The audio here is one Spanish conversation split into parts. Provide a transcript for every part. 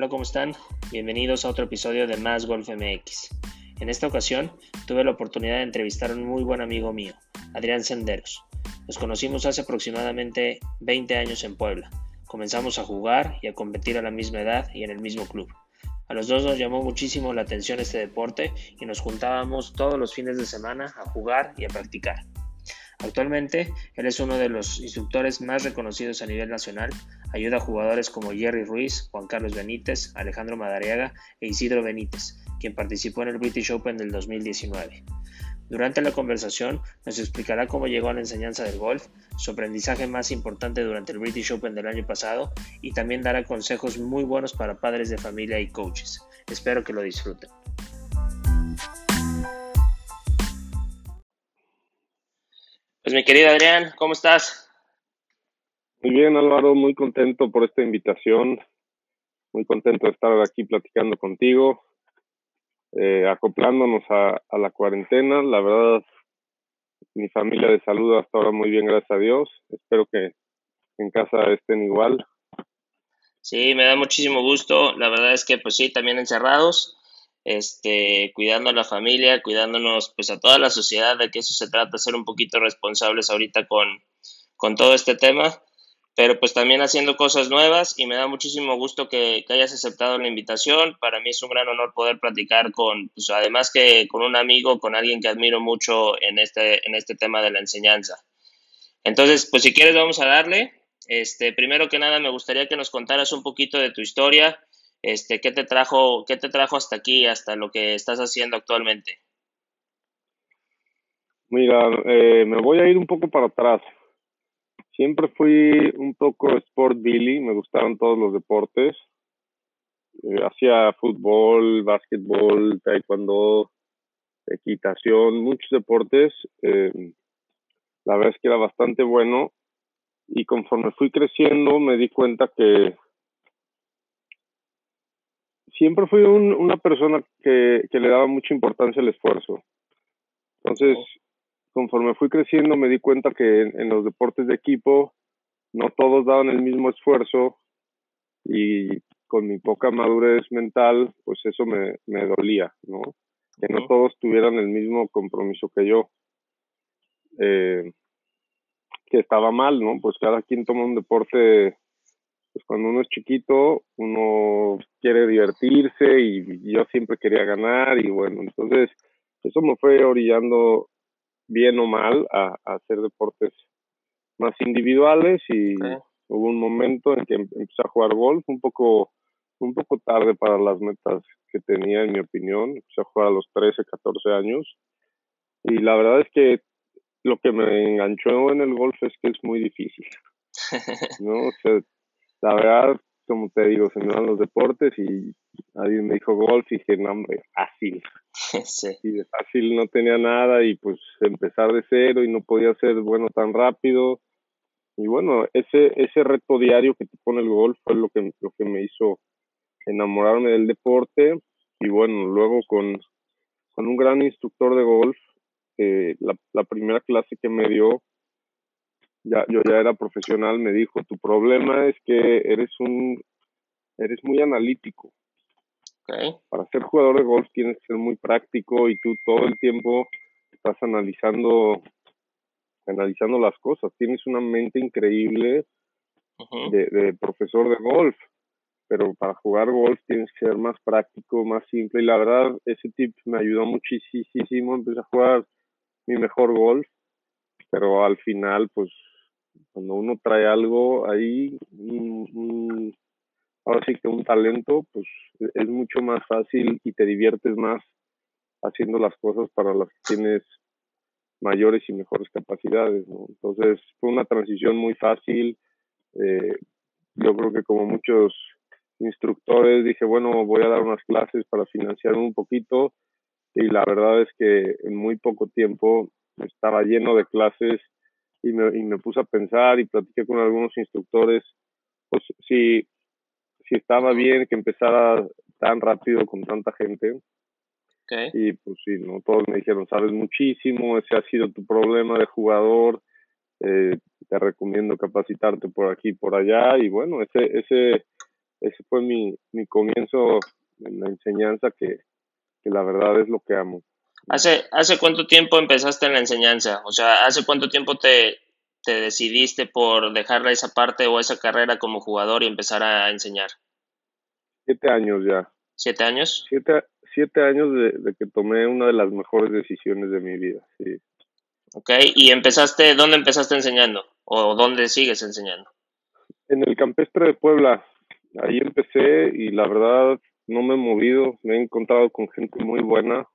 Hola, ¿cómo están? Bienvenidos a otro episodio de Más Golf MX. En esta ocasión tuve la oportunidad de entrevistar a un muy buen amigo mío, Adrián Senderos. Nos conocimos hace aproximadamente 20 años en Puebla. Comenzamos a jugar y a competir a la misma edad y en el mismo club. A los dos nos llamó muchísimo la atención este deporte y nos juntábamos todos los fines de semana a jugar y a practicar. Actualmente, él es uno de los instructores más reconocidos a nivel nacional. Ayuda a jugadores como Jerry Ruiz, Juan Carlos Benítez, Alejandro Madariaga e Isidro Benítez, quien participó en el British Open del 2019. Durante la conversación nos explicará cómo llegó a la enseñanza del golf, su aprendizaje más importante durante el British Open del año pasado y también dará consejos muy buenos para padres de familia y coaches. Espero que lo disfruten. Pues mi querido Adrián, ¿cómo estás? Muy bien, Álvaro, muy contento por esta invitación, muy contento de estar aquí platicando contigo, eh, acoplándonos a, a, la cuarentena. La verdad, mi familia de salud hasta ahora muy bien, gracias a Dios. Espero que en casa estén igual. Sí, me da muchísimo gusto. La verdad es que, pues sí, también encerrados este, cuidando a la familia, cuidándonos pues a toda la sociedad, de que eso se trata, ser un poquito responsables ahorita con, con todo este tema, pero pues también haciendo cosas nuevas y me da muchísimo gusto que, hayas aceptado la invitación. Para mí es un gran honor poder platicar con, pues además que con un amigo, con alguien que admiro mucho en este, en este tema de la enseñanza. Entonces, pues si quieres vamos a darle. Este, primero que nada me gustaría que nos contaras un poquito de tu historia, este, ¿qué te trajo, qué te trajo hasta aquí, hasta lo que estás haciendo actualmente? Mira, eh, me voy a ir un poco para atrás. Siempre fui un poco sport billy, me gustaron todos los deportes. Eh, hacía fútbol, básquetbol, taekwondo, equitación, muchos deportes. Eh, la verdad es que era bastante bueno y conforme fui creciendo me di cuenta que siempre fui un, una persona que, que, le daba mucha importancia al esfuerzo. Entonces, conforme fui creciendo, me di cuenta que en, en, los deportes de equipo no todos daban el mismo esfuerzo y con mi poca madurez mental, pues eso me, me dolía, ¿no? Que no todos tuvieran el mismo compromiso que yo. Eh, que estaba mal, ¿no? Pues cada quien toma un deporte pues cuando uno es chiquito, uno quiere divertirse y yo siempre quería ganar y bueno, entonces eso me fue orillando bien o mal a, a hacer deportes más individuales y hubo un momento en que em, empecé a jugar golf un poco un poco tarde para las metas que tenía en mi opinión, empecé a jugar a los 13, 14 años y la verdad es que lo que me enganchó en el golf es que es muy difícil. ¿no? O sea, la verdad, como te digo, se me dan los deportes y alguien me dijo golf y dije, no, hombre, fácil. Sí. Y de fácil no tenía nada y pues empezar de cero y no podía ser bueno tan rápido. Y bueno, ese, ese reto diario que te pone el golf fue lo que, lo que me hizo enamorarme del deporte. Y bueno, luego con, con un gran instructor de golf, eh, la, la primera clase que me dio ya, yo ya era profesional, me dijo, tu problema es que eres un, eres muy analítico. Okay. Para ser jugador de golf tienes que ser muy práctico y tú todo el tiempo estás analizando, analizando las cosas. Tienes una mente increíble uh -huh. de, de profesor de golf, pero para jugar golf tienes que ser más práctico, más simple. Y la verdad, ese tip me ayudó muchísimo. Empecé a jugar mi mejor golf, pero al final, pues cuando uno trae algo ahí, un, ahora sí que un talento, pues es mucho más fácil y te diviertes más haciendo las cosas para las que tienes mayores y mejores capacidades. Entonces fue una transición muy fácil. Eh, yo creo que como muchos instructores dije, bueno, voy a dar unas clases para financiar un poquito y la verdad es que en muy poco tiempo estaba lleno de clases y me, y me puse a pensar y platiqué con algunos instructores, pues si, si estaba bien que empezara tan rápido con tanta gente. Okay. Y pues sí, ¿no? todos me dijeron, sabes muchísimo, ese ha sido tu problema de jugador, eh, te recomiendo capacitarte por aquí y por allá. Y bueno, ese, ese, ese fue mi, mi comienzo en la enseñanza que, que la verdad es lo que amo. ¿Hace, ¿Hace cuánto tiempo empezaste en la enseñanza? O sea, ¿hace cuánto tiempo te, te decidiste por dejar esa parte o esa carrera como jugador y empezar a enseñar? Siete años ya. ¿Siete años? Siete, siete años de, que tomé una de las mejores decisiones de mi vida, sí. Ok, ¿y empezaste, dónde empezaste enseñando? ¿O dónde sigues enseñando? En el campestre de Puebla. Ahí empecé y la verdad no me he movido, me he encontrado con gente muy buena,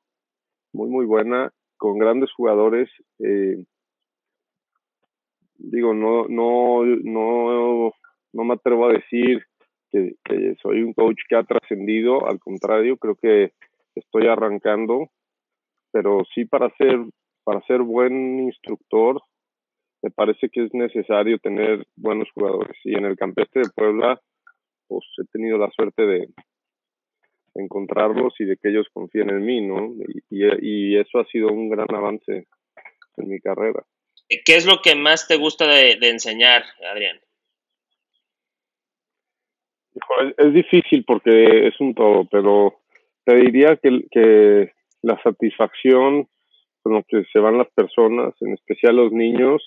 muy, muy buena, con grandes jugadores. Eh, digo, no, no, no, no me atrevo a decir que, soy un coach que ha trascendido, al contrario, creo que estoy arrancando, pero sí para ser, para ser buen instructor, me parece que es necesario tener buenos jugadores. Y en el campestre de Puebla, pues he tenido la suerte de, encontrarlos y de que ellos confíen en mí, ¿no? Y, y, eso ha sido un gran avance en mi carrera. ¿Qué es lo que más te gusta de, enseñar, Adrián? Es, difícil porque es un todo, pero te diría que, que la satisfacción con lo que se van las personas, en especial los niños,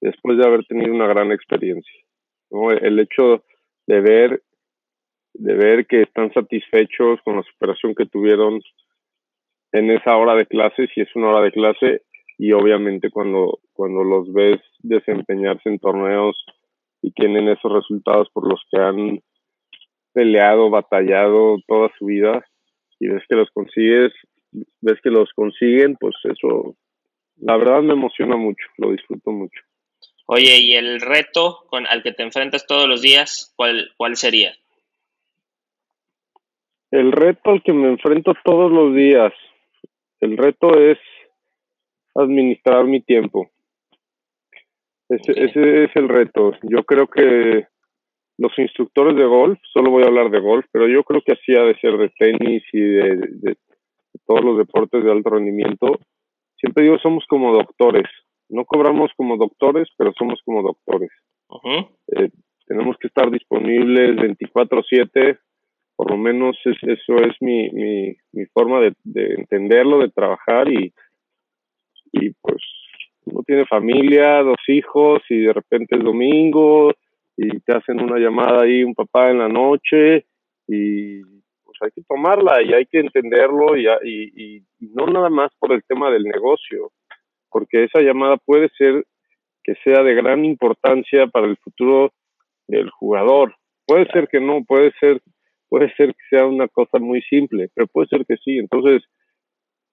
después de haber tenido una gran experiencia. ¿no? El hecho de ver de ver que están satisfechos con la superación que tuvieron en esa hora de clase, si es una hora de clase, y obviamente cuando, cuando los ves desempeñarse en torneos y tienen esos resultados por los que han peleado, batallado toda su vida, y ves que los consigues, ves que los consiguen, pues eso, la verdad me emociona mucho, lo disfruto mucho. Oye, ¿y el reto con, al que te enfrentas todos los días, cuál, cuál sería? El reto al que me enfrento todos los días, el reto es administrar mi tiempo. Ese, ese es el reto. Yo creo que los instructores de golf, solo voy a hablar de golf, pero yo creo que así ha de ser de tenis y de, todos los deportes de alto rendimiento. Siempre digo, somos como doctores. No cobramos como doctores, pero somos como doctores. Eh, tenemos que estar disponibles 24/7 por lo menos eso es mi, mi, forma de, de, entenderlo, de trabajar y, y pues uno tiene familia, dos hijos y de repente es domingo y te hacen una llamada ahí un papá en la noche y pues hay que tomarla y hay que entenderlo y, y, y no nada más por el tema del negocio, porque esa llamada puede ser que sea de gran importancia para el futuro del jugador. Puede ser que no, puede ser puede ser que sea una cosa muy simple, pero puede ser que sí. Entonces,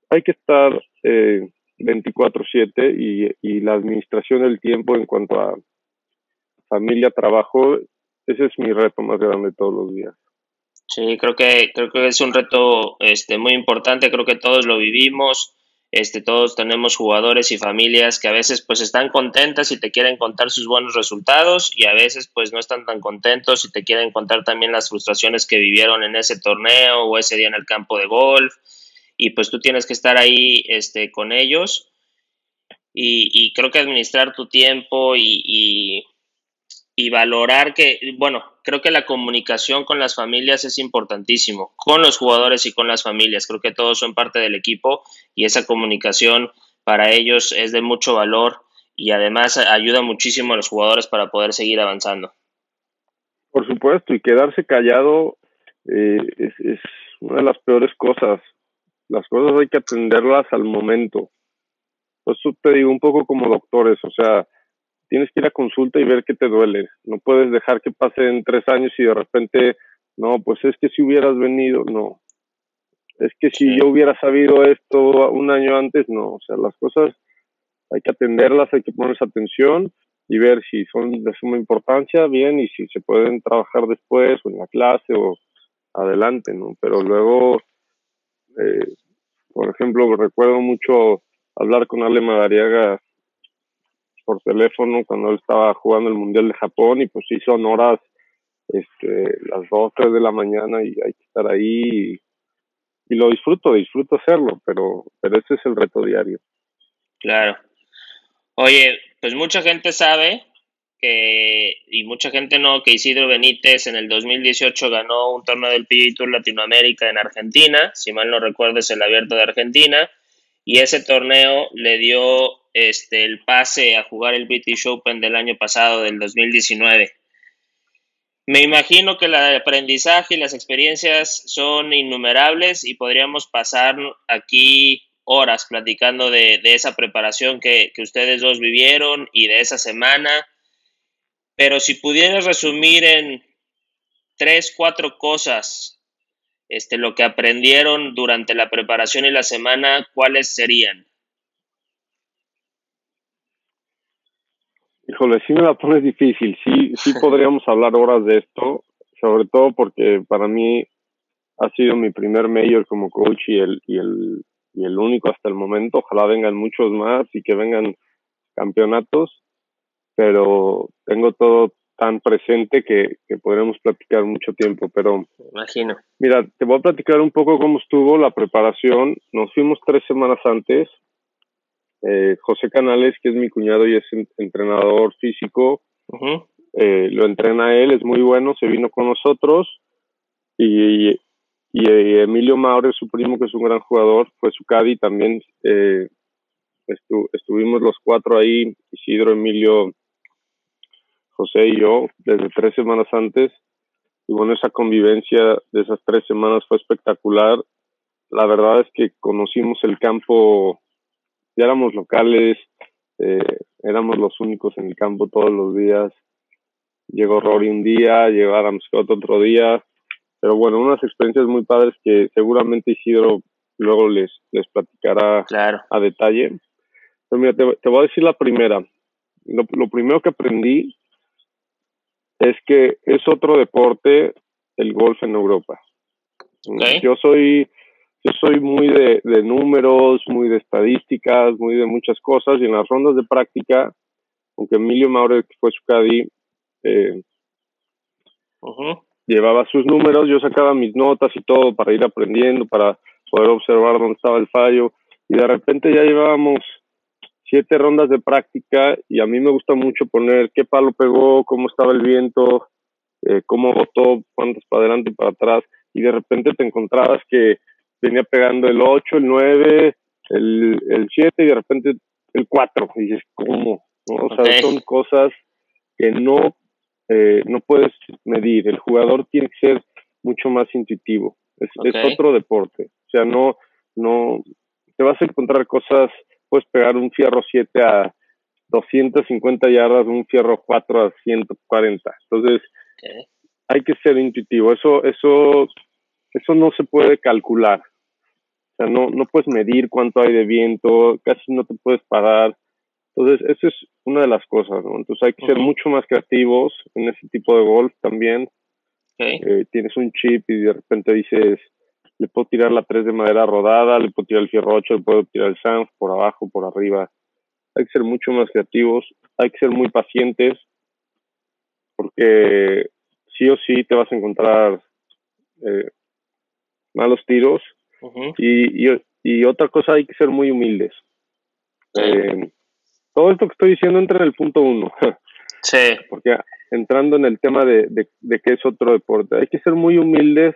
hay que estar eh, 24/7 y, y la administración del tiempo en cuanto a familia, trabajo, ese es mi reto más grande todos los días. Sí, creo que creo que es un reto este muy importante, creo que todos lo vivimos. Este, todos tenemos jugadores y familias que a veces pues están contentas y te quieren contar sus buenos resultados y a veces pues no están tan contentos y te quieren contar también las frustraciones que vivieron en ese torneo o ese día en el campo de golf. Y pues tú tienes que estar ahí este, con ellos y, creo que administrar tu tiempo y y valorar que, bueno, creo que la comunicación con las familias es importantísimo, con los jugadores y con las familias. Creo que todos son parte del equipo y esa comunicación para ellos es de mucho valor y además ayuda muchísimo a los jugadores para poder seguir avanzando. Por supuesto, y quedarse callado eh, es, es una de las peores cosas. Las cosas hay que atenderlas al momento. Por eso te digo un poco como doctores, o sea, tienes que ir a consulta y ver qué te duele. No puedes dejar que pasen tres años y de repente, no, pues es que si hubieras venido, no. Es que si yo hubiera sabido esto un año antes, no. O sea, las cosas hay que atenderlas, hay que ponerse atención y ver si son de suma importancia, bien, y si se pueden trabajar después o en la clase o adelante, ¿no? Pero luego, eh, por ejemplo, recuerdo mucho hablar con Ale Madariaga por teléfono cuando él estaba jugando el Mundial de Japón y pues sí son horas este, las 2, 3 de la mañana y hay que estar ahí y, lo disfruto, disfruto hacerlo, pero, pero ese es el reto diario. Claro. Oye, pues mucha gente sabe que, y mucha gente no, que Isidro Benítez en el 2018 ganó un torneo del PGA Tour Latinoamérica en Argentina, si mal no recuerdo es el abierto de Argentina, y ese torneo le dio este, el pase a jugar el British Open del año pasado, del 2019. Me imagino que el aprendizaje y las experiencias son innumerables y podríamos pasar aquí horas platicando de, esa preparación que, que, ustedes dos vivieron y de esa semana. Pero si pudieras resumir en tres, cuatro cosas este, lo que aprendieron durante la preparación y la semana, ¿cuáles serían? Híjole, sí me la pones difícil. Sí, sí podríamos hablar horas de esto, sobre todo porque para mí ha sido mi primer mayor como coach y el, y el, y el único hasta el momento. Ojalá vengan muchos más y que vengan campeonatos, pero tengo todo tan presente que, que podremos platicar mucho tiempo, pero... Imagino. Mira, te voy a platicar un poco cómo estuvo la preparación. Nos fuimos tres semanas antes eh, José Canales, que es mi cuñado y es entrenador físico, eh, lo entrena él, es muy bueno, se vino con nosotros y, y, Emilio Maure, su primo, que es un gran jugador, fue su caddy también. Eh, estuvimos los cuatro ahí, Isidro, Emilio, José y yo, desde tres semanas antes. Y bueno, esa convivencia de esas tres semanas fue espectacular. La verdad es que conocimos el campo ya éramos locales, eh, éramos los únicos en el campo todos los días. Llegó Rory un día, llegó Adam Scott otro día, pero bueno, unas experiencias muy padres que seguramente Isidro luego les, les platicará a detalle. Pero mira, te, voy a decir la primera. Lo, lo primero que aprendí es que es otro deporte el golf en Europa. Yo soy yo soy muy de, números, muy de estadísticas, muy de muchas cosas y en las rondas de práctica, aunque Emilio Maure, que fue su caddy, eh, llevaba sus números, yo sacaba mis notas y todo para ir aprendiendo, para poder observar dónde estaba el fallo y de repente ya llevábamos siete rondas de práctica y a mí me gusta mucho poner qué palo pegó, cómo estaba el viento, eh, cómo botó, cuántos para adelante y para atrás y de repente te encontrabas que venía pegando el 8, el 9, el, el 7 y de repente el 4. Y dices, ¿cómo? O sea, son cosas que no, eh, no puedes medir. El jugador tiene que ser mucho más intuitivo. Es, es otro deporte. O sea, no, no, te vas a encontrar cosas, puedes pegar un fierro 7 a 250 yardas, un fierro 4 a 140. Entonces, hay que ser intuitivo. Eso, eso eso no se puede calcular. O sea, no, no puedes medir cuánto hay de viento, casi no te puedes parar. Entonces, eso es una de las cosas, ¿no? Entonces hay que ser mucho más creativos en ese tipo de golf también. Eh, tienes un chip y de repente dices, le puedo tirar la 3 de madera rodada, le puedo tirar el fierro 8, le puedo tirar el Sanf por abajo, por arriba. Hay que ser mucho más creativos, hay que ser muy pacientes, porque sí o sí te vas a encontrar eh, malos tiros. y, y, otra cosa, hay que ser muy humildes. Eh, todo esto que estoy diciendo entra en el punto uno. sí. Porque entrando en el tema de, de, de que es otro deporte, hay que ser muy humildes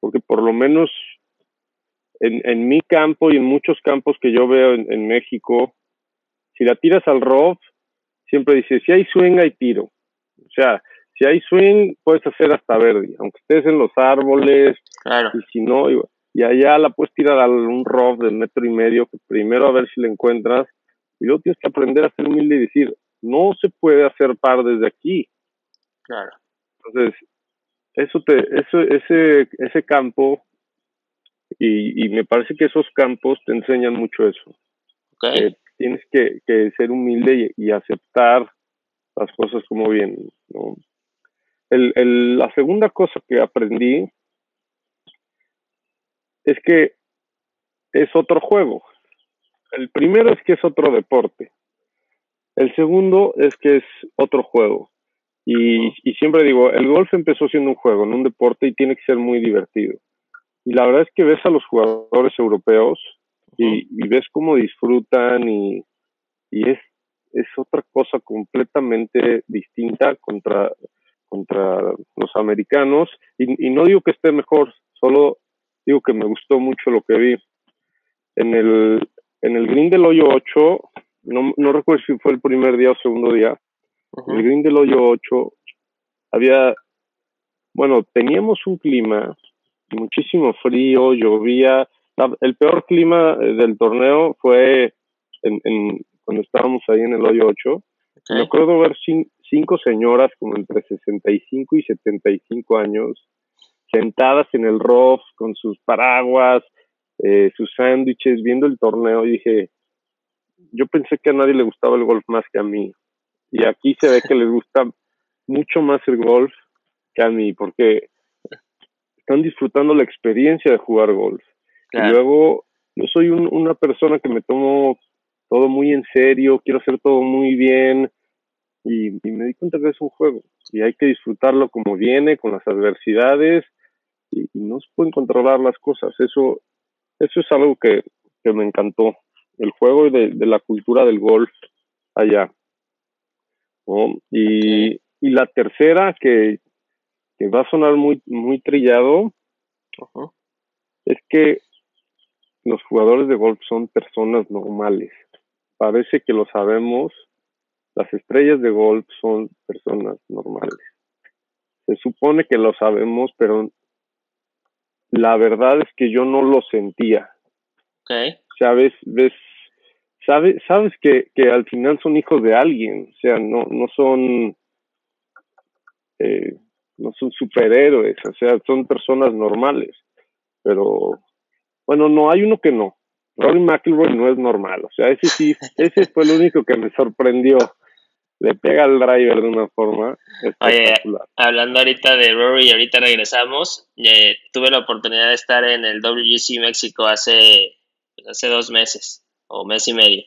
porque por lo menos en, en mi campo y en muchos campos que yo veo en, en México, si la tiras al rough, siempre dice, si hay swing, hay tiro. O sea, si hay swing, puedes hacer hasta verde, aunque estés en los árboles, claro. y si no, y, allá la puedes tirar a un rough de metro y medio, que primero a ver si la encuentras, y luego tienes que aprender a ser humilde y decir, no se puede hacer par desde aquí. Claro. Entonces, eso te, eso, ese, ese campo, y, y me parece que esos campos te enseñan mucho eso. Okay. tienes que, que ser humilde y, y aceptar las cosas como vienen, ¿no? el, el, la segunda cosa que aprendí es que es otro juego. El primero es que es otro deporte. El segundo es que es otro juego. Y, y, siempre digo, el golf empezó siendo un juego, no un deporte, y tiene que ser muy divertido. Y la verdad es que ves a los jugadores europeos y, y ves cómo disfrutan y, y es, es otra cosa completamente distinta contra, contra los americanos. Y, y no digo que esté mejor, solo digo que me gustó mucho lo que vi. En el, en el green del hoyo 8, no, no recuerdo si fue el primer día o segundo día, el green del hoyo 8 había, bueno, teníamos un clima, muchísimo frío, llovía. el peor clima eh, del torneo fue en, en, cuando estábamos ahí en el hoyo 8. Me acuerdo ver cinco señoras como entre 65 y 75 años sentadas en el rough con sus paraguas, eh, sus sándwiches, viendo el torneo. Y dije, yo pensé que a nadie le gustaba el golf más que a mí. Y aquí se ve que les gusta mucho más el golf que a mí, porque están disfrutando la experiencia de jugar golf. Y luego, yo soy una persona que me tomo todo muy en serio, quiero hacer todo muy bien y, me di cuenta que es un juego y hay que disfrutarlo como viene, con las adversidades y, no se pueden controlar las cosas. Eso, eso es algo que, me encantó, el juego y de, la cultura del golf allá. Y, y la tercera, que, que va a sonar muy, muy trillado, es que los jugadores de golf son personas normales parece que lo sabemos, las estrellas de golf son personas normales. Se supone que lo sabemos, pero la verdad es que yo no lo sentía. Okay. Sabes, ves, sabes, sabes que, que al final son hijos de alguien, o sea, no, no son, eh, no son superhéroes, o sea, son personas normales. Pero, bueno, no, hay uno que no. Rory McIlroy no es normal, o sea, ese sí, ese fue el único que me sorprendió. Le pega al driver de una forma espectacular. hablando ahorita de Rory, ahorita regresamos. Eh, tuve la oportunidad de estar en el WGC México hace, hace dos meses o mes y medio.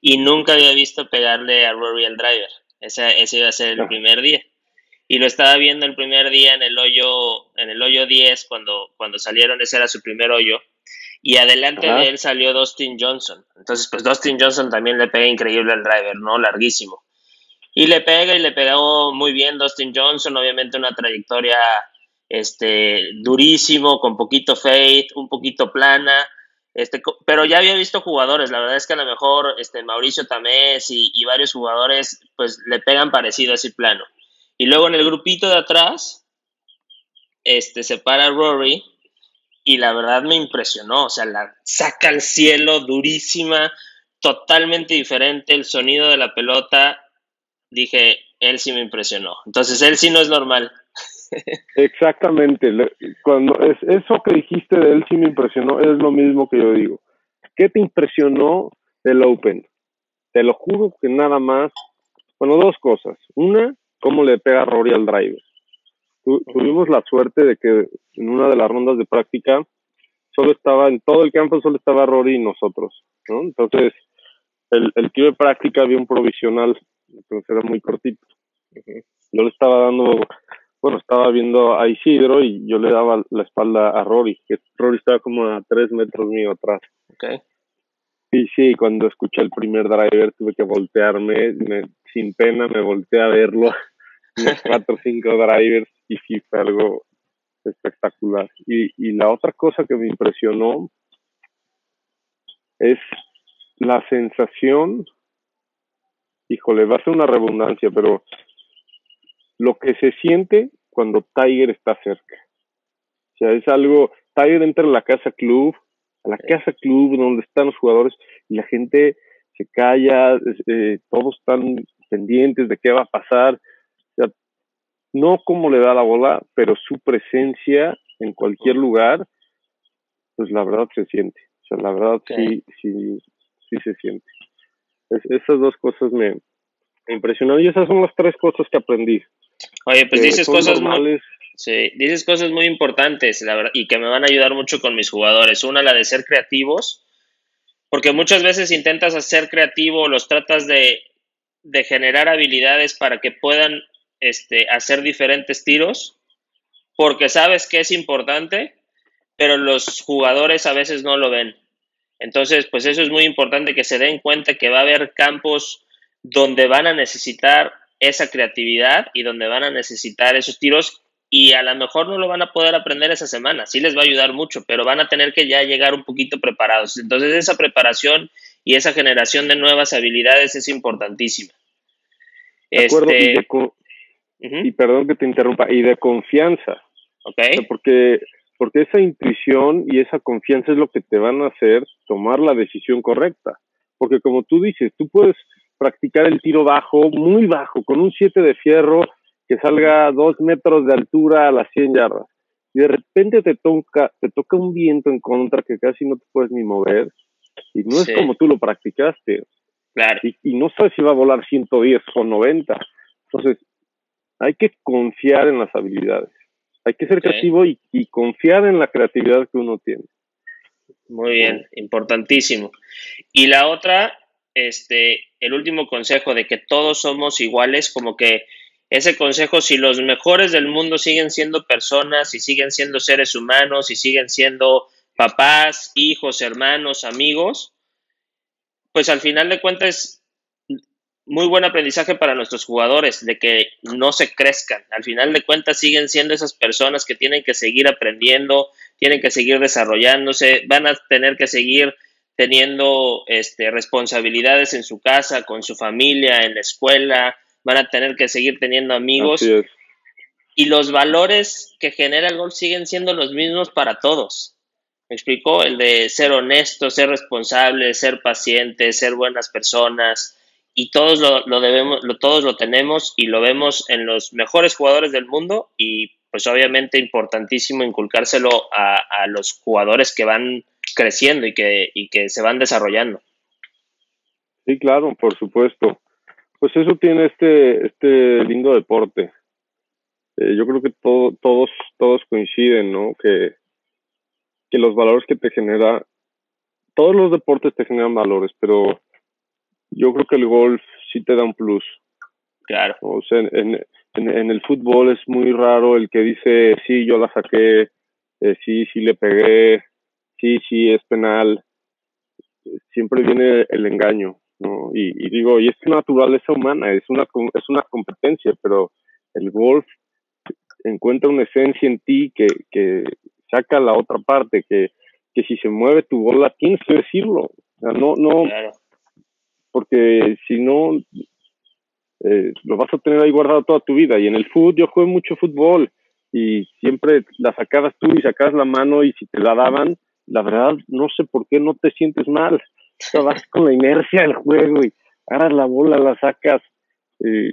Y nunca había visto pegarle a Rory el driver. Ese, ese iba a ser el primer día. Y lo estaba viendo el primer día en el hoyo, en el hoyo 10, cuando, cuando salieron, ese era su primer hoyo y adelante de él salió Dustin Johnson. Entonces, pues Dustin Johnson también le pega increíble al driver, ¿no? Larguísimo. Y le pega y le pegó muy bien Dustin Johnson, obviamente una trayectoria este, durísimo, con poquito fade, un poquito plana. Este, pero ya había visto jugadores, la verdad es que a lo mejor este, Mauricio Tamés y, varios jugadores pues le pegan parecido así plano. Y luego en el grupito de atrás, este, se para Rory y la verdad me impresionó, o sea, la saca al cielo durísima, totalmente diferente el sonido de la pelota, dije, él sí me impresionó. Entonces, él sí no es normal. Exactamente, cuando es eso que dijiste de él sí me impresionó, es lo mismo que yo digo. ¿Qué te impresionó del Open? Te lo juro que nada más, bueno, dos cosas. Una, cómo le pega Rory al driver tuvimos la suerte de que en una de las rondas de práctica solo estaba, en todo el campo solo estaba Rory y nosotros, ¿no? Entonces, el, el de práctica había un provisional, entonces era muy cortito. Yo le estaba dando, bueno, estaba viendo a Isidro y yo le daba la espalda a Rory, que Rory estaba como a tres metros mío atrás. Okay. Y sí, cuando escuché el primer driver tuve que voltearme, sin pena me volteé a verlo, unos cuatro o cinco drivers y sí fue algo espectacular. Y, y la otra cosa que me impresionó es la sensación, híjole, va a ser una redundancia, pero lo que se siente cuando Tiger está cerca. O sea, es algo, Tiger entra en la casa club, a la casa club donde están los jugadores y la gente se calla, eh, todos están pendientes de qué va a pasar no como le da la bola, pero su presencia en cualquier lugar, pues la verdad se siente. O sea, la verdad sí, sí, sí se siente. esas dos cosas me, impresionaron y esas son las tres cosas que aprendí. Oye, pues dices cosas muy, sí, dices cosas muy importantes, la verdad, y que me van a ayudar mucho con mis jugadores. Una, la de ser creativos, porque muchas veces intentas hacer creativo, los tratas de, de generar habilidades para que puedan este, hacer diferentes tiros porque sabes que es importante, pero los jugadores a veces no lo ven. Entonces, pues eso es muy importante que se den cuenta que va a haber campos donde van a necesitar esa creatividad y donde van a necesitar esos tiros y a lo mejor no lo van a poder aprender esa semana, sí les va a ayudar mucho, pero van a tener que ya llegar un poquito preparados. Entonces esa preparación y esa generación de nuevas habilidades es importantísima. De acuerdo, y, este, perdón que te interrumpa, y de confianza. Okay. porque, porque esa intuición y esa confianza es lo que te van a hacer tomar la decisión correcta. Porque como tú dices, tú puedes practicar el tiro bajo, muy bajo, con un 7 de fierro que salga a dos metros de altura a las 100 yardas. Y de repente te toca, te toca un viento en contra que casi no te puedes ni mover. Y no es como tú lo practicaste. Claro. Y, no sabes si va a volar 110 o 90. Entonces, hay que confiar en las habilidades. Hay que ser creativo y, y confiar en la creatividad que uno tiene. Muy bien, importantísimo. Y la otra, este, el último consejo de que todos somos iguales, como que ese consejo, si los mejores del mundo siguen siendo personas y siguen siendo seres humanos y siguen siendo papás, hijos, hermanos, amigos, pues al final de cuentas muy buen aprendizaje para nuestros jugadores de que no se crezcan. Al final de cuentas siguen siendo esas personas que tienen que seguir aprendiendo, tienen que seguir desarrollándose, van a tener que seguir teniendo este, responsabilidades en su casa, con su familia, en la escuela, van a tener que seguir teniendo amigos. Y los valores que genera el golf siguen siendo los mismos para todos. Me explicó el de ser honesto, ser responsable, ser paciente, ser buenas personas. Y todos lo, debemos, lo, todos lo tenemos y lo vemos en los mejores jugadores del mundo. Y pues obviamente importantísimo inculcárselo a, a los jugadores que van creciendo y que, y que se van desarrollando. Sí, claro, por supuesto. Pues eso tiene este, este lindo deporte. Eh, yo creo que todos, todos coinciden, ¿no? Que, que los valores que te genera, todos los deportes te generan valores, pero yo creo que el golf sí te da un plus. Claro. O sea, en, en, el fútbol es muy raro el que dice, sí, yo la saqué, eh, sí, sí le pegué, sí, sí, es penal. Siempre viene el engaño. ¿no? Y, digo, y es naturaleza humana, es una, es una competencia, pero el golf encuentra una esencia en ti que, que saca la otra parte, que, que si se mueve tu bola tienes que decirlo. no, no, porque si no, eh, lo vas a tener ahí guardado toda tu vida. Y en el fútbol, yo juego mucho fútbol y siempre la sacabas tú y sacabas la mano y si te la daban, la verdad no sé por qué no te sientes mal vas con la inercia del juego y agarras la bola, la sacas. Eh,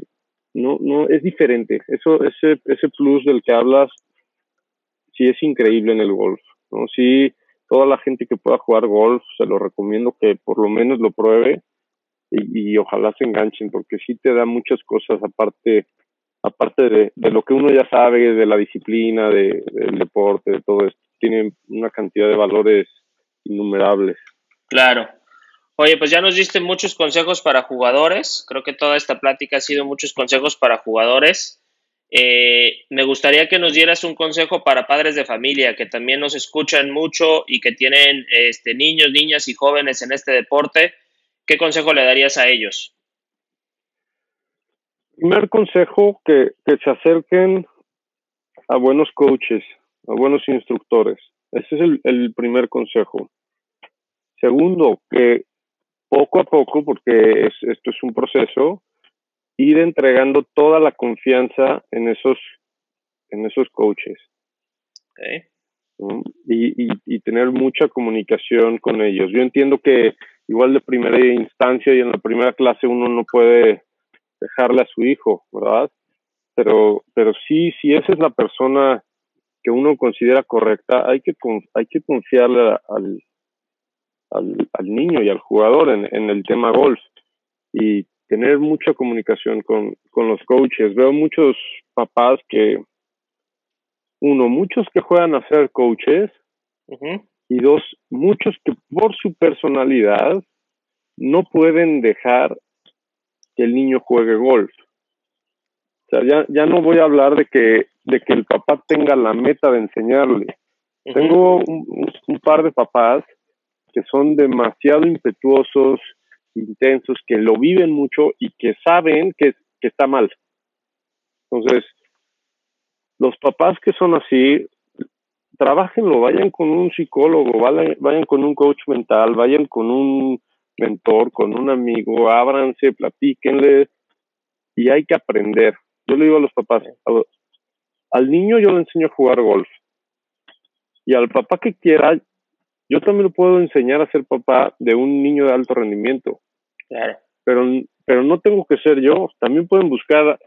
no, no, es diferente. Eso, ese, ese plus del que hablas, sí es increíble en el golf. ¿no? Sí, toda la gente que pueda jugar golf, se lo recomiendo que por lo menos lo pruebe y, ojalá se enganchen, porque sí te da muchas cosas aparte aparte de, de lo que uno ya sabe, de la disciplina, de, del deporte, de todo esto. Tiene una cantidad de valores innumerables. Claro, Oye, pues ya nos diste muchos consejos para jugadores. Creo que toda esta plática ha sido muchos consejos para jugadores. Eh, me gustaría que nos dieras un consejo para padres de familia que también nos escuchan mucho y que tienen este, niños, niñas y jóvenes en este deporte. ¿Qué consejo le darías a ellos? Primer consejo, que, que se acerquen a buenos coaches, a buenos instructores. Ese es el, el primer consejo. Segundo, que poco a poco, porque esto es un proceso, ir entregando toda la confianza en esos, en esos coaches. Y, y, tener mucha comunicación con ellos. Yo entiendo que igual de primera instancia y en la primera clase uno no puede dejarle a su hijo, ¿verdad? Pero, pero sí, si esa es la persona que uno considera correcta, hay que, hay que confiarle al, al, al niño y al jugador en, en, el tema golf y tener mucha comunicación con, con los coaches. Veo muchos papás que, uno, muchos que juegan a ser coaches y dos, muchos que por su personalidad no pueden dejar que el niño juegue golf. O sea, ya, ya no voy a hablar de que, de que el papá tenga la meta de enseñarle. Tengo un, un, par de papás que son demasiado impetuosos, intensos, que lo viven mucho y que saben que, que está mal. Entonces, los papás que son así, trabajenlo, vayan con un psicólogo, vayan, con un coach mental, vayan con un mentor, con un amigo, ábranse, platíquenle y hay que aprender. Yo le digo a los papás, al niño yo le enseño a jugar golf y al papá que quiera, yo también lo puedo enseñar a ser papá de un niño de alto rendimiento. Claro. Pero, pero no tengo que ser yo, también pueden buscar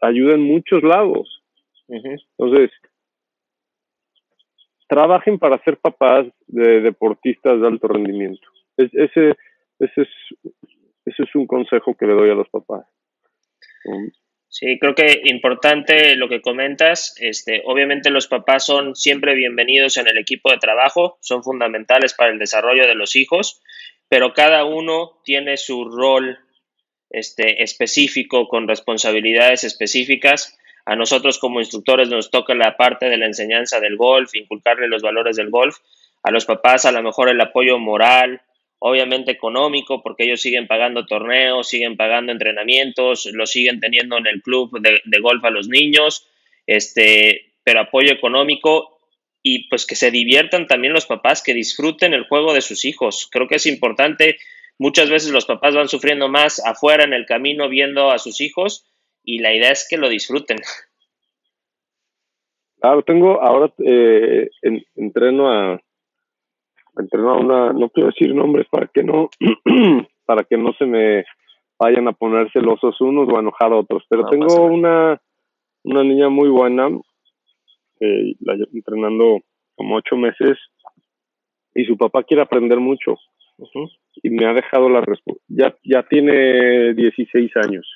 ayuda en muchos lados. Entonces, trabajen para ser papás de deportistas de alto rendimiento. ese, ese, es, ese es un consejo que le doy a los papás. Sí, creo que importante lo que comentas. Este, obviamente los papás son siempre bienvenidos en el equipo de trabajo, son fundamentales para el desarrollo de los hijos, pero cada uno tiene su rol este, específico con responsabilidades específicas a nosotros como instructores nos toca la parte de la enseñanza del golf, inculcarle los valores del golf. A los papás a lo mejor el apoyo moral, obviamente económico, porque ellos siguen pagando torneos, siguen pagando entrenamientos, lo siguen teniendo en el club de, de golf a los niños, este, pero apoyo económico y pues que se diviertan también los papás, que disfruten el juego de sus hijos. Creo que es importante, muchas veces los papás van sufriendo más afuera en el camino viendo a sus hijos y la idea es que lo disfruten. Claro, tengo ahora eh, entreno a entreno a una no quiero decir nombres para que no para que no se me vayan a poner celosos unos o a enojar a otros, pero tengo una una niña muy buena eh, la entrenando como ocho meses y su papá quiere aprender mucho y me ha dejado la respuesta ya ya tiene 16 años.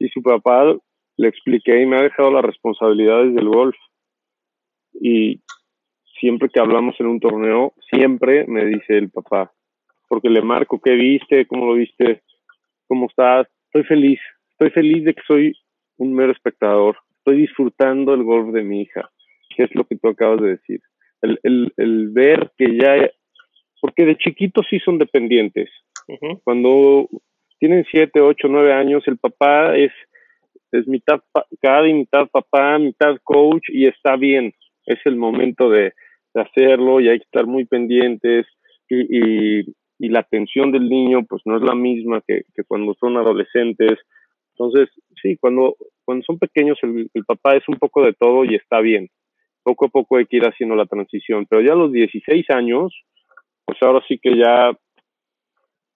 Y su papá le expliqué y me ha dejado las responsabilidades del golf. Y siempre que hablamos en un torneo, siempre me dice el papá, porque le marco, ¿qué viste? ¿Cómo lo viste? ¿Cómo estás? Estoy feliz, estoy feliz de que soy un mero espectador, estoy disfrutando el golf de mi hija, que es lo que tú acabas de decir. El, el, el ver que ya, porque de chiquitos sí son dependientes. Cuando tienen siete, ocho, nueve años, el papá es, es mitad cada mitad papá, mitad coach y está bien. Es el momento de, hacerlo y hay que estar muy pendientes y, y, la atención del niño pues no es la misma que, que cuando son adolescentes. Entonces, sí, cuando, cuando son pequeños el, el papá es un poco de todo y está bien. Poco a poco hay que ir haciendo la transición, pero ya a los 16 años, pues ahora sí que ya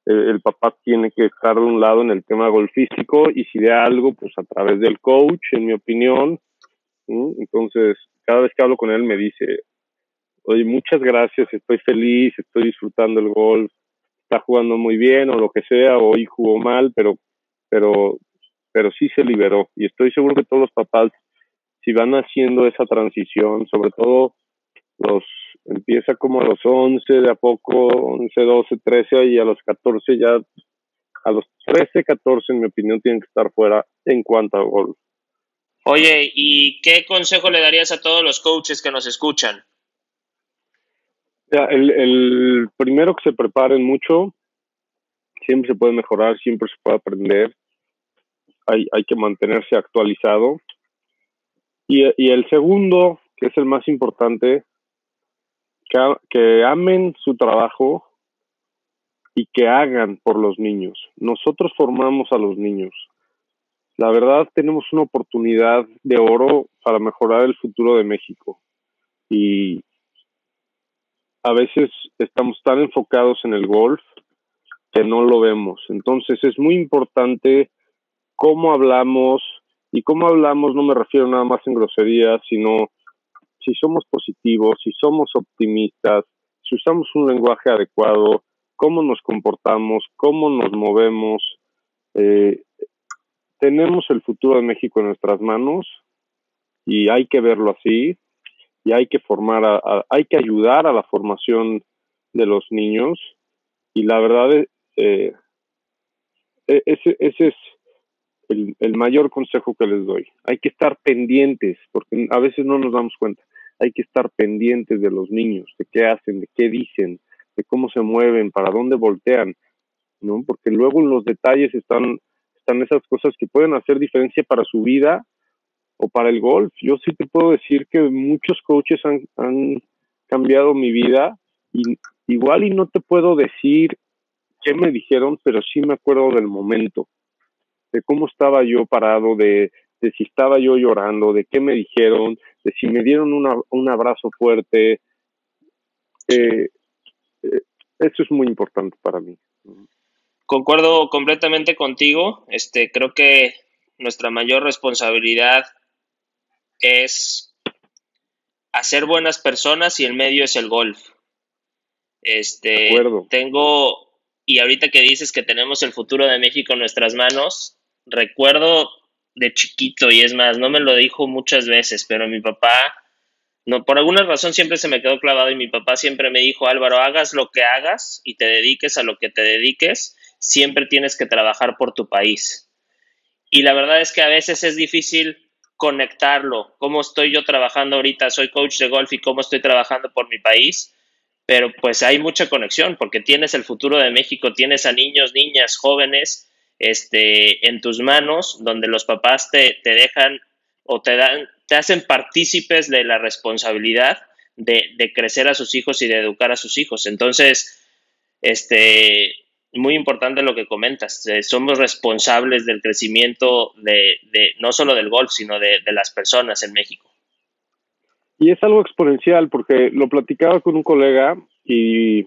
el papá tiene que estar de un lado en el tema golfístico y si de algo, pues a través del coach, en mi opinión. Entonces, cada vez que hablo con él me dice, oye, muchas gracias, estoy feliz, estoy disfrutando el golf, está jugando muy bien o lo que sea, hoy jugó mal, pero, pero, pero sí se liberó. Y estoy seguro que todos los papás, si van haciendo esa transición, sobre todo los empieza como a los 11, de a poco 11, 12, 13 y a los 14 ya, a los 13, 14 en mi opinión tienen que estar fuera en cuanto a gol. Oye, ¿y qué consejo le darías a todos los coaches que nos escuchan? El, primero que se preparen mucho, siempre se puede mejorar, siempre se puede aprender, hay, hay que mantenerse actualizado. Y, y el segundo, que es el más importante, que, amen su trabajo y que hagan por los niños. Nosotros formamos a los niños. La verdad tenemos una oportunidad de oro para mejorar el futuro de México. Y a veces estamos tan enfocados en el golf que no lo vemos. Entonces es muy importante cómo hablamos y cómo hablamos no me refiero nada más en groserías, sino si somos positivos, si somos optimistas, si usamos un lenguaje adecuado, cómo nos comportamos, cómo nos movemos. Eh, tenemos el futuro de México en nuestras manos y hay que verlo así y hay que formar, a, hay que ayudar a la formación de los niños y la verdad eh, e, ese, ese es el, el, mayor consejo que les doy. Hay que estar pendientes porque a veces no nos damos cuenta hay que estar pendientes de los niños, de qué hacen, de qué dicen, de cómo se mueven, para dónde voltean. ¿no? Porque luego en los detalles están, están esas cosas que pueden hacer diferencia para su vida o para el golf. Yo sí te puedo decir que muchos coaches han, cambiado mi vida y igual y no te puedo decir qué me dijeron, pero sí me acuerdo del momento, de cómo estaba yo parado, de, de si estaba yo llorando, de qué me dijeron, de si me dieron una, un abrazo fuerte. Eh, eh, eso es muy importante para mí. Concuerdo completamente contigo. Este, creo que nuestra mayor responsabilidad es hacer buenas personas y el medio es el golf. Este, tengo, y ahorita que dices que tenemos el futuro de México en nuestras manos, recuerdo de chiquito, y es más, no me lo dijo muchas veces, pero mi papá, no, por alguna razón siempre se me quedó clavado y mi papá siempre me dijo, Álvaro, hagas lo que hagas y te dediques a lo que te dediques, siempre tienes que trabajar por tu país. Y la verdad es que a veces es difícil conectarlo, cómo estoy yo trabajando ahorita, soy coach de golf y cómo estoy trabajando por mi país, pero pues hay mucha conexión porque tienes el futuro de México, tienes a niños, niñas, jóvenes este, en tus manos, donde los papás te, te dejan o te dan, te hacen partícipes de la responsabilidad de, de, crecer a sus hijos y de educar a sus hijos. Entonces, este, muy importante lo que comentas. Eh, somos responsables del crecimiento de, no solo del golf, sino de, las personas en México. Y es algo exponencial porque lo platicaba con un colega y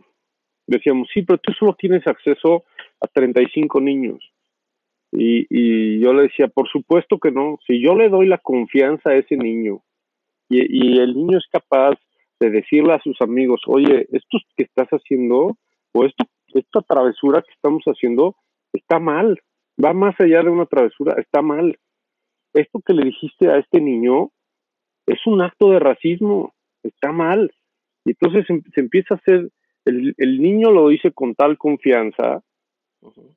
decíamos, sí, pero tú solo tienes acceso a 35 niños. Y, y yo le decía, por supuesto que no. Si yo le doy la confianza a ese niño y, y el niño es capaz de decirle a sus amigos, oye, esto que estás haciendo o esto esta travesura que estamos haciendo está mal, va más allá de una travesura, está mal. Esto que le dijiste a este niño es un acto de racismo, está mal. Y entonces se, empieza a hacer, el, el, niño lo dice con tal confianza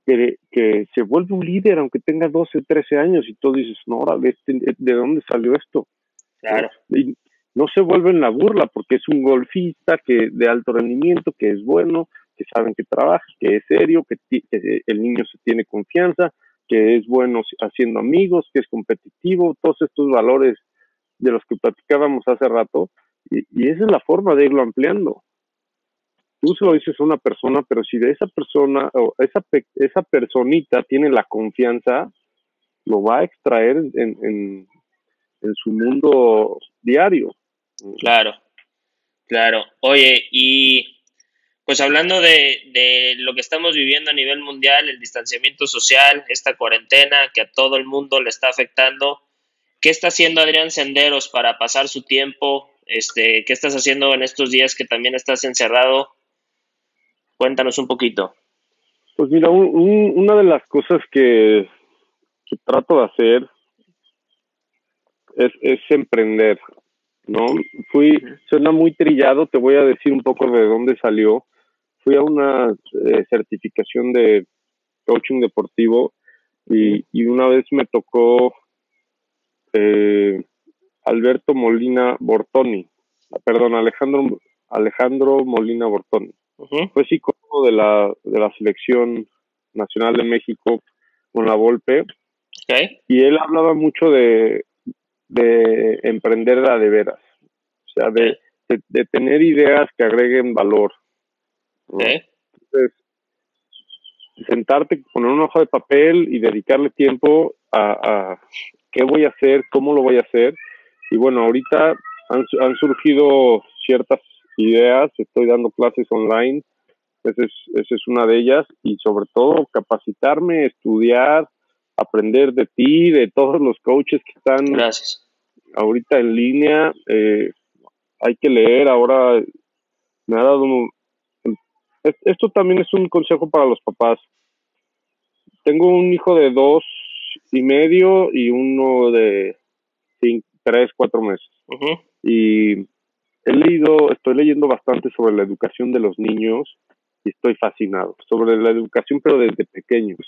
que, que, se vuelve un líder aunque tenga 12, 13 años y tú dices, no, este, ¿de, dónde salió esto? Claro. Y no se vuelve en la burla porque es un golfista que de alto rendimiento, que es bueno, que saben que trabaja, que es serio, que, el niño se tiene confianza, que es bueno haciendo amigos, que es competitivo, todos estos valores de los que platicábamos hace rato, y, esa es la forma de irlo ampliando. Tú se lo dices a una persona, pero si de esa persona o esa, esa personita tiene la confianza, lo va a extraer en, en, en su mundo diario. Claro, claro. Oye, y pues hablando de, lo que estamos viviendo a nivel mundial, el distanciamiento social, esta cuarentena que a todo el mundo le está afectando, ¿qué está haciendo Adrián Senderos para pasar su tiempo? Este, ¿Qué estás haciendo en estos días que también estás encerrado? Cuéntanos un poquito. Pues mira, una de las cosas que, trato de hacer es, es emprender, ¿no? Fui, suena muy trillado, te voy a decir un poco de dónde salió fui a una eh, certificación de coaching deportivo y, y una vez me tocó eh, Alberto Molina Bortoni, perdón, Alejandro Alejandro Molina Bortoni. Fue psicólogo de la, de la selección nacional de México con la Volpe. Y él hablaba mucho de, de emprender a de veras. O sea, de, de, tener ideas que agreguen valor. Entonces, sentarte, poner una hoja de papel y dedicarle tiempo a, qué voy a hacer, cómo lo voy a hacer. Y bueno, ahorita han, han surgido ciertas ideas, estoy dando clases online, esa es, esa es una de ellas, y sobre todo capacitarme, estudiar, aprender de ti, de todos los coaches que están Gracias. ahorita en línea. Eh, hay que leer, ahora me ha dado esto también es un consejo para los papás. Tengo un hijo de dos y medio y uno de tres, cuatro meses. Y he leído, estoy leyendo bastante sobre la educación de los niños y estoy fascinado. Sobre la educación, pero desde pequeños.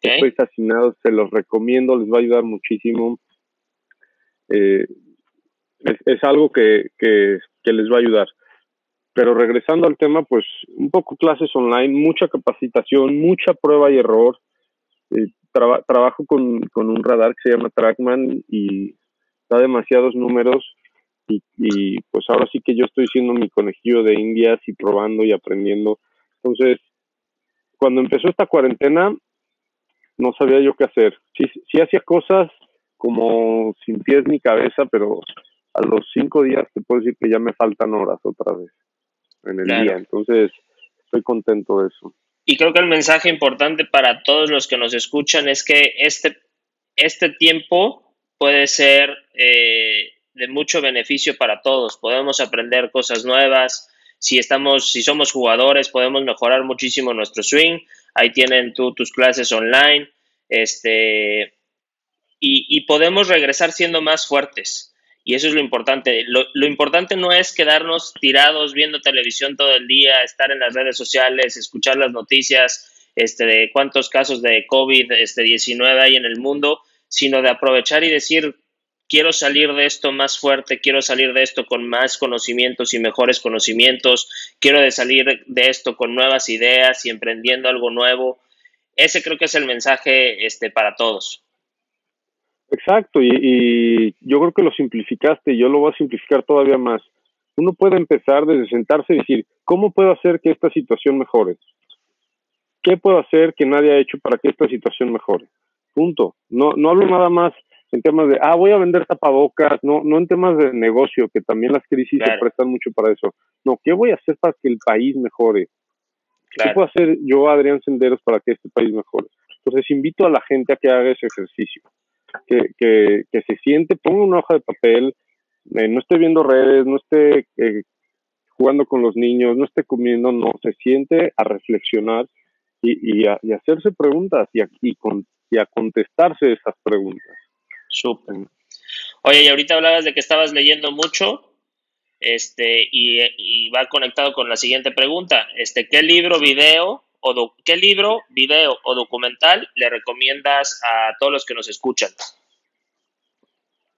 Estoy fascinado, se los recomiendo, les va a ayudar muchísimo. Eh, es, algo que, que, que les va a ayudar. Pero regresando al tema, pues un poco clases online, mucha capacitación, mucha prueba y error. Eh, trabajo con, un radar que se llama Trackman y da demasiados números y, y, pues ahora sí que yo estoy siendo mi conejillo de indias y probando y aprendiendo. Entonces, cuando empezó esta cuarentena, no sabía yo qué hacer. Sí, sí hacía cosas como sin pies ni cabeza, pero a los cinco días te puedo decir que ya me faltan horas otra vez en el día. Entonces, estoy contento de eso. Y creo que el mensaje importante para todos los que nos escuchan es que este, este tiempo puede ser eh, de mucho beneficio para todos. Podemos aprender cosas nuevas. Si estamos, si somos jugadores, podemos mejorar muchísimo nuestro swing. Ahí tienen tú tus clases online. Este, y, y podemos regresar siendo más fuertes. Y eso es lo importante. Lo, lo, importante no es quedarnos tirados viendo televisión todo el día, estar en las redes sociales, escuchar las noticias este, de cuántos casos de COVID-19 este, hay en el mundo, sino de aprovechar y decir, quiero salir de esto más fuerte, quiero salir de esto con más conocimientos y mejores conocimientos, quiero de salir de esto con nuevas ideas y emprendiendo algo nuevo. Ese creo que es el mensaje este, para todos. Exacto, y, yo creo que lo simplificaste y yo lo voy a simplificar todavía más. Uno puede empezar desde sentarse y decir, ¿cómo puedo hacer que esta situación mejore? ¿Qué puedo hacer que nadie ha hecho para que esta situación mejore? Punto. No, no hablo nada más en temas de, ah, voy a vender tapabocas, no, no en temas de negocio, que también las crisis se prestan mucho para eso. No, ¿qué voy a hacer para que el país mejore? ¿Qué puedo hacer yo, Adrián Senderos, para que este país mejore? Entonces invito a la gente a que haga ese ejercicio que, que, se siente, ponga una hoja de papel, eh, no esté viendo redes, no esté eh, jugando con los niños, no esté comiendo, no, se siente a reflexionar y, y, a, hacerse preguntas y a, y, con, y a contestarse esas preguntas. Súper. Oye, y ahorita hablabas de que estabas leyendo mucho, este, y, y, va conectado con la siguiente pregunta. Este, ¿qué libro, video o qué libro, video o documental le recomiendas a todos los que nos escuchan?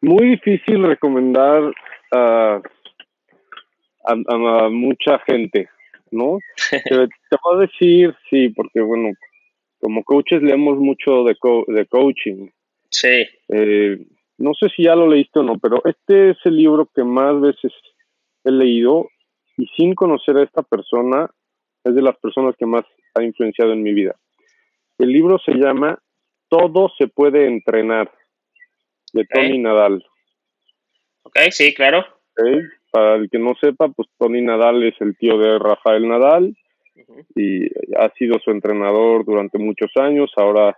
Muy difícil recomendar a, a, mucha gente, ¿no? te, voy a decir, sí, porque bueno, como coaches leemos mucho de, de coaching. Sí. Eh, no sé si ya lo leíste o no, pero este es el libro que más veces he leído y sin conocer a esta persona es de las personas que más ha influenciado en mi vida. El libro se llama Todo se puede entrenar, de Tony Nadal. Ok, sí, claro. Para el que no sepa, pues Tony Nadal es el tío de Rafael Nadal y ha sido su entrenador durante muchos años. Ahora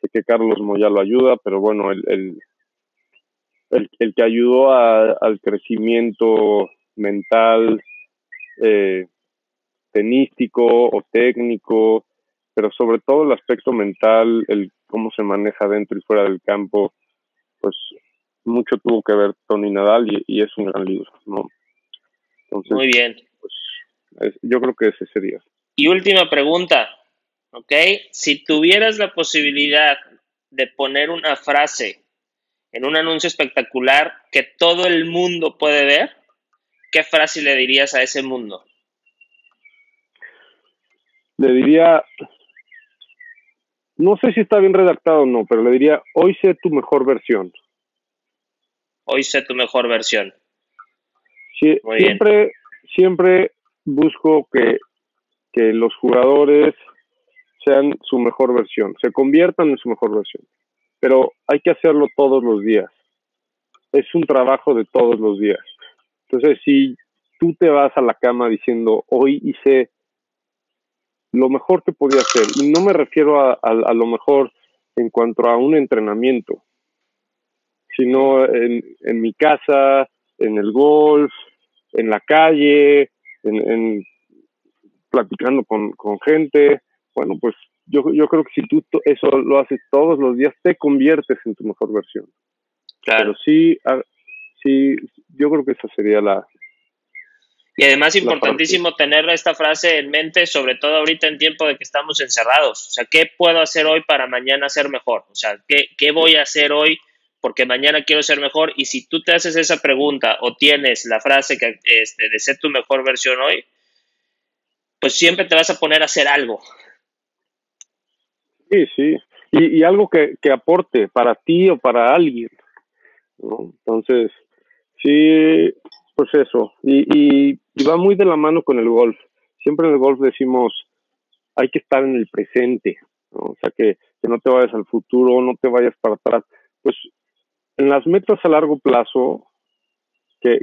sé que Carlos Moya lo ayuda, pero bueno, el, el, el, el que ayudó al crecimiento mental, eh, tenístico o técnico, pero sobre todo el aspecto mental, el cómo se maneja dentro y fuera del campo, pues mucho tuvo que ver Tony Nadal y, es un gran libro, ¿no? Muy bien. Pues, yo creo que ese sería. Y última pregunta, ¿ok? Si tuvieras la posibilidad de poner una frase en un anuncio espectacular que todo el mundo puede ver, ¿qué frase le dirías a ese mundo? Le diría, no sé si está bien redactado o no, pero le diría, hoy sé tu mejor versión. Hoy sé tu mejor versión. siempre, siempre busco que, que los jugadores sean su mejor versión, se conviertan en su mejor versión. Pero hay que hacerlo todos los días. Es un trabajo de todos los días. Entonces, si tú te vas a la cama diciendo, hoy hice lo mejor que podía hacer. Y no me refiero a, a, lo mejor en cuanto a un entrenamiento, sino en, en mi casa, en el golf, en la calle, en, en platicando con, con, gente. Bueno, pues yo, yo creo que si tú eso lo haces todos los días, te conviertes en tu mejor versión. Claro. Pero sí, sí, yo creo que esa sería la, y además importantísimo tener esta frase en mente, sobre todo ahorita en tiempo de que estamos encerrados. O sea, ¿qué puedo hacer hoy para mañana ser mejor? O sea, ¿qué, qué voy a hacer hoy porque mañana quiero ser mejor? Y si tú te haces esa pregunta o tienes la frase que este, de ser tu mejor versión hoy, pues siempre te vas a poner a hacer algo. Sí, sí. Y, algo que, aporte para ti o para alguien. Entonces, sí, pues eso. Y, y, va muy de la mano con el golf. Siempre en el golf decimos, hay que estar en el presente. O sea, que, no te vayas al futuro, no te vayas para atrás. Pues en las metas a largo plazo, que,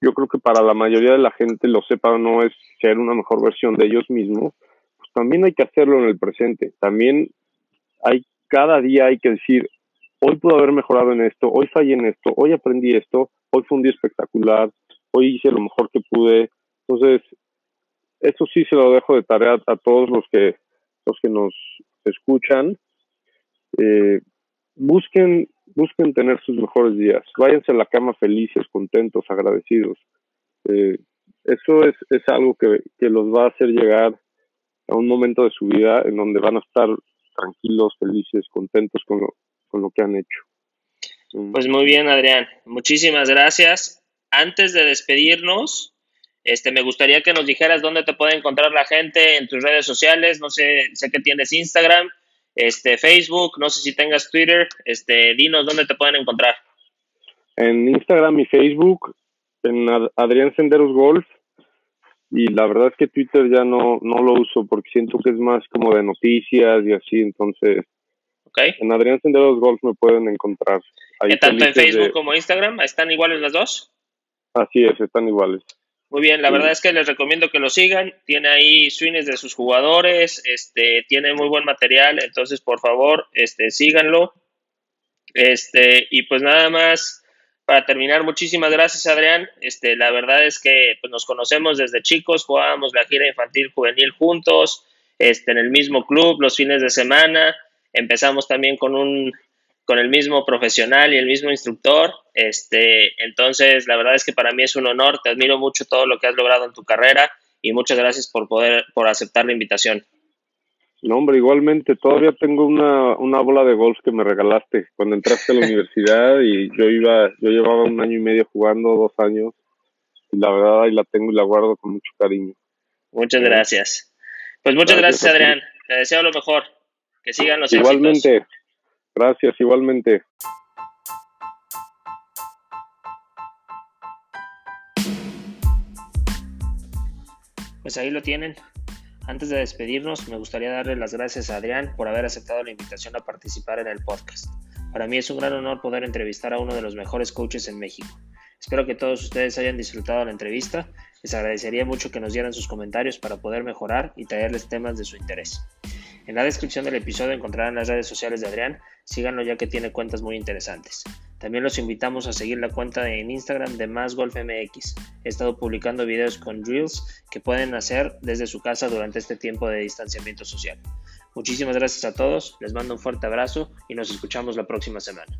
yo creo que para la mayoría de la gente, lo sepa o no, es ser una mejor versión de ellos mismos, pues también hay que hacerlo en el presente. También hay, cada día hay que decir, hoy puedo haber mejorado en esto, hoy fallé en esto, hoy aprendí esto, hoy fue un día espectacular, hoy hice lo mejor que pude. Entonces, eso sí se lo dejo de tarea a todos los que, los que nos escuchan. Eh, busquen busquen tener sus mejores días, váyanse a la cama felices, contentos, agradecidos. Eh, eso es, es algo que, que, los va a hacer llegar a un momento de su vida en donde van a estar tranquilos, felices, contentos con lo, con lo que han hecho. Pues muy bien, Adrián. Muchísimas gracias. Antes de despedirnos, este, me gustaría que nos dijeras dónde te puede encontrar la gente en tus redes sociales. No sé, sé que tienes Instagram este, Facebook, no sé si tengas Twitter, este, dinos dónde te pueden encontrar. En Instagram y Facebook, en Adrián Senderos Golf, y la verdad es que Twitter ya no, no lo uso porque siento que es más como de noticias y así, entonces okay. en Adrián Senderos Golf me pueden encontrar. Ahí tanto en Facebook como Instagram están iguales las dos? Así es, están iguales. Muy bien, la verdad es que les recomiendo que lo sigan. Tiene ahí swings de sus jugadores, este, tiene muy buen material, entonces por favor, este, síganlo. Este, y pues nada más, para terminar, muchísimas gracias Adrián. Este, la verdad es que pues, nos conocemos desde chicos, jugábamos la gira infantil juvenil juntos, este, en el mismo club los fines de semana. Empezamos también con un con el mismo profesional y el mismo instructor. Este, entonces, la verdad es que para mí es un honor, te admiro mucho todo lo que has logrado en tu carrera y muchas gracias por poder por aceptar la invitación. No, hombre, igualmente, todavía tengo una, una bola de golf que me regalaste cuando entraste a la universidad y yo iba, yo llevaba un año y medio jugando, dos años, y la verdad ahí la tengo y la guardo con mucho cariño. Muchas gracias. Pues muchas gracias, Adrián. Te deseo lo mejor. Que sigan los Igualmente. Gracias, igualmente. Pues ahí lo tienen. Antes de despedirnos, me gustaría darle las gracias a Adrián por haber aceptado la invitación a participar en el podcast. Para mí es un gran honor poder entrevistar a uno de los mejores coaches en México. Espero que todos ustedes hayan disfrutado la entrevista. Les agradecería mucho que nos dieran sus comentarios para poder mejorar y traerles temas de su interés. En la descripción del episodio encontrarán las redes sociales de Adrián, síganlo ya que tiene cuentas muy interesantes. También los invitamos a seguir la cuenta en Instagram de Más Golf MX. He estado publicando videos con drills que pueden hacer desde su casa durante este tiempo de distanciamiento social. Muchísimas gracias a todos, les mando un fuerte abrazo y nos escuchamos la próxima semana.